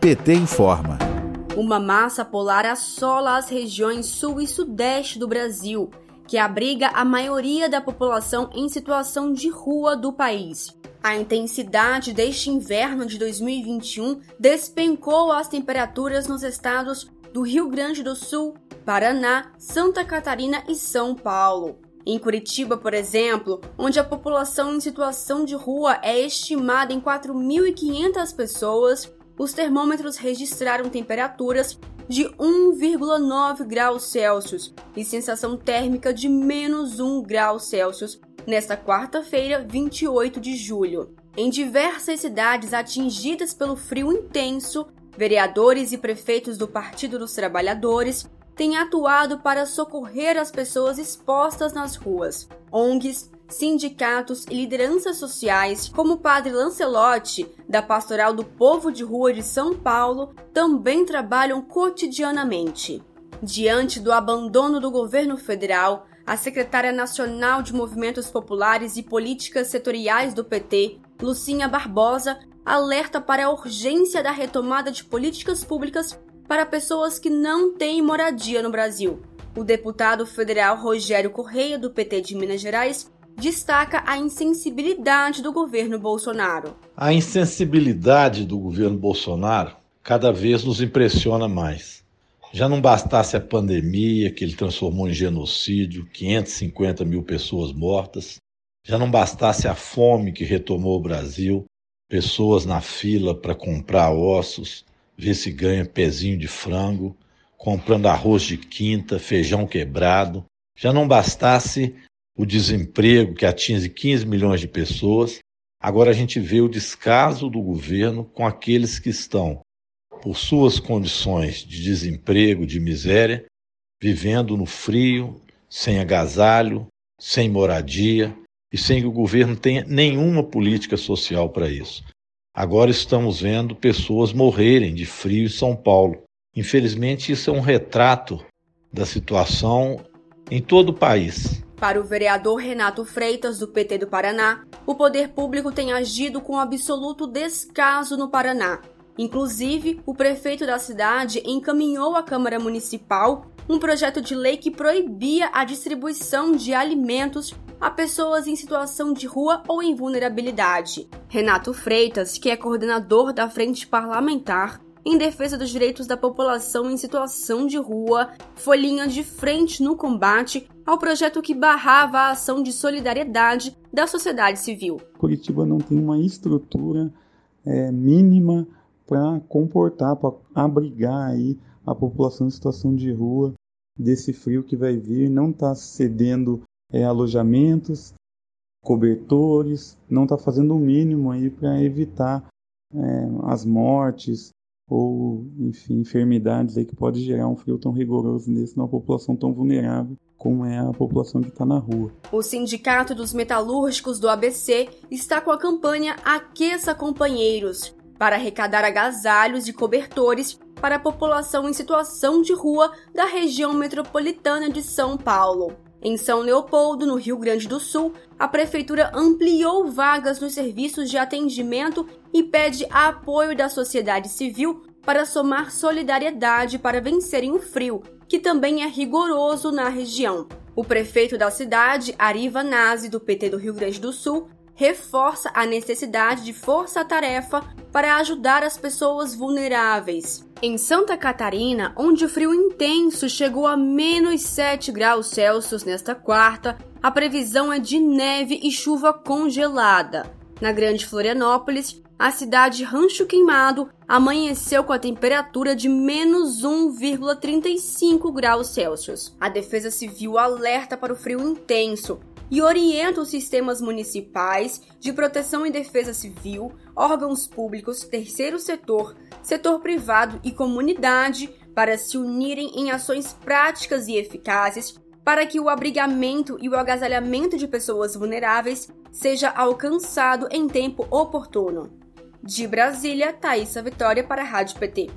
PT informa. Uma massa polar assola as regiões sul e sudeste do Brasil, que abriga a maioria da população em situação de rua do país. A intensidade deste inverno de 2021 despencou as temperaturas nos estados do Rio Grande do Sul, Paraná, Santa Catarina e São Paulo. Em Curitiba, por exemplo, onde a população em situação de rua é estimada em 4.500 pessoas, os termômetros registraram temperaturas de 1,9 graus Celsius e sensação térmica de menos 1 grau Celsius nesta quarta-feira, 28 de julho. Em diversas cidades atingidas pelo frio intenso, vereadores e prefeitos do Partido dos Trabalhadores têm atuado para socorrer as pessoas expostas nas ruas. ONGs, sindicatos e lideranças sociais, como o padre Lancelotti, da Pastoral do Povo de Rua de São Paulo, também trabalham cotidianamente. Diante do abandono do governo federal, a secretária nacional de Movimentos Populares e Políticas Setoriais do PT, Lucinha Barbosa, alerta para a urgência da retomada de políticas públicas para pessoas que não têm moradia no Brasil. O deputado federal Rogério Correia, do PT de Minas Gerais, destaca a insensibilidade do governo Bolsonaro. A insensibilidade do governo Bolsonaro cada vez nos impressiona mais. Já não bastasse a pandemia, que ele transformou em genocídio, 550 mil pessoas mortas, já não bastasse a fome que retomou o Brasil, pessoas na fila para comprar ossos, ver se ganha pezinho de frango, comprando arroz de quinta, feijão quebrado. Já não bastasse o desemprego que atinge 15 milhões de pessoas, agora a gente vê o descaso do governo com aqueles que estão, por suas condições de desemprego, de miséria, vivendo no frio, sem agasalho, sem moradia e sem que o governo tenha nenhuma política social para isso. Agora estamos vendo pessoas morrerem de frio em São Paulo. Infelizmente, isso é um retrato da situação em todo o país. Para o vereador Renato Freitas, do PT do Paraná, o poder público tem agido com absoluto descaso no Paraná. Inclusive, o prefeito da cidade encaminhou à Câmara Municipal um projeto de lei que proibia a distribuição de alimentos a pessoas em situação de rua ou em vulnerabilidade. Renato Freitas, que é coordenador da Frente Parlamentar, em defesa dos direitos da população em situação de rua, foi linha de frente no combate ao projeto que barrava a ação de solidariedade da sociedade civil. Curitiba não tem uma estrutura é, mínima para comportar, para abrigar aí a população em situação de rua desse frio que vai vir, não está cedendo é, alojamentos, cobertores, não está fazendo o mínimo aí para evitar é, as mortes, ou enfim, enfermidades aí que pode gerar um frio tão rigoroso nesse numa população tão vulnerável como é a população que está na rua. O Sindicato dos Metalúrgicos do ABC está com a campanha Aqueça Companheiros para arrecadar agasalhos e cobertores para a população em situação de rua da região metropolitana de São Paulo. Em São Leopoldo, no Rio Grande do Sul, a prefeitura ampliou vagas nos serviços de atendimento e pede apoio da sociedade civil para somar solidariedade para vencerem o frio, que também é rigoroso na região. O prefeito da cidade, Ariva Nazi, do PT do Rio Grande do Sul, reforça a necessidade de força-tarefa para ajudar as pessoas vulneráveis. Em Santa Catarina, onde o frio intenso chegou a menos 7 graus Celsius nesta quarta, a previsão é de neve e chuva congelada. Na Grande Florianópolis, a cidade Rancho Queimado amanheceu com a temperatura de menos 1,35 graus Celsius. A Defesa Civil alerta para o frio intenso e orienta os sistemas municipais de proteção e defesa civil, órgãos públicos, terceiro setor, setor privado e comunidade para se unirem em ações práticas e eficazes para que o abrigamento e o agasalhamento de pessoas vulneráveis seja alcançado em tempo oportuno. De Brasília, Thaisa Vitória para a Rádio PT.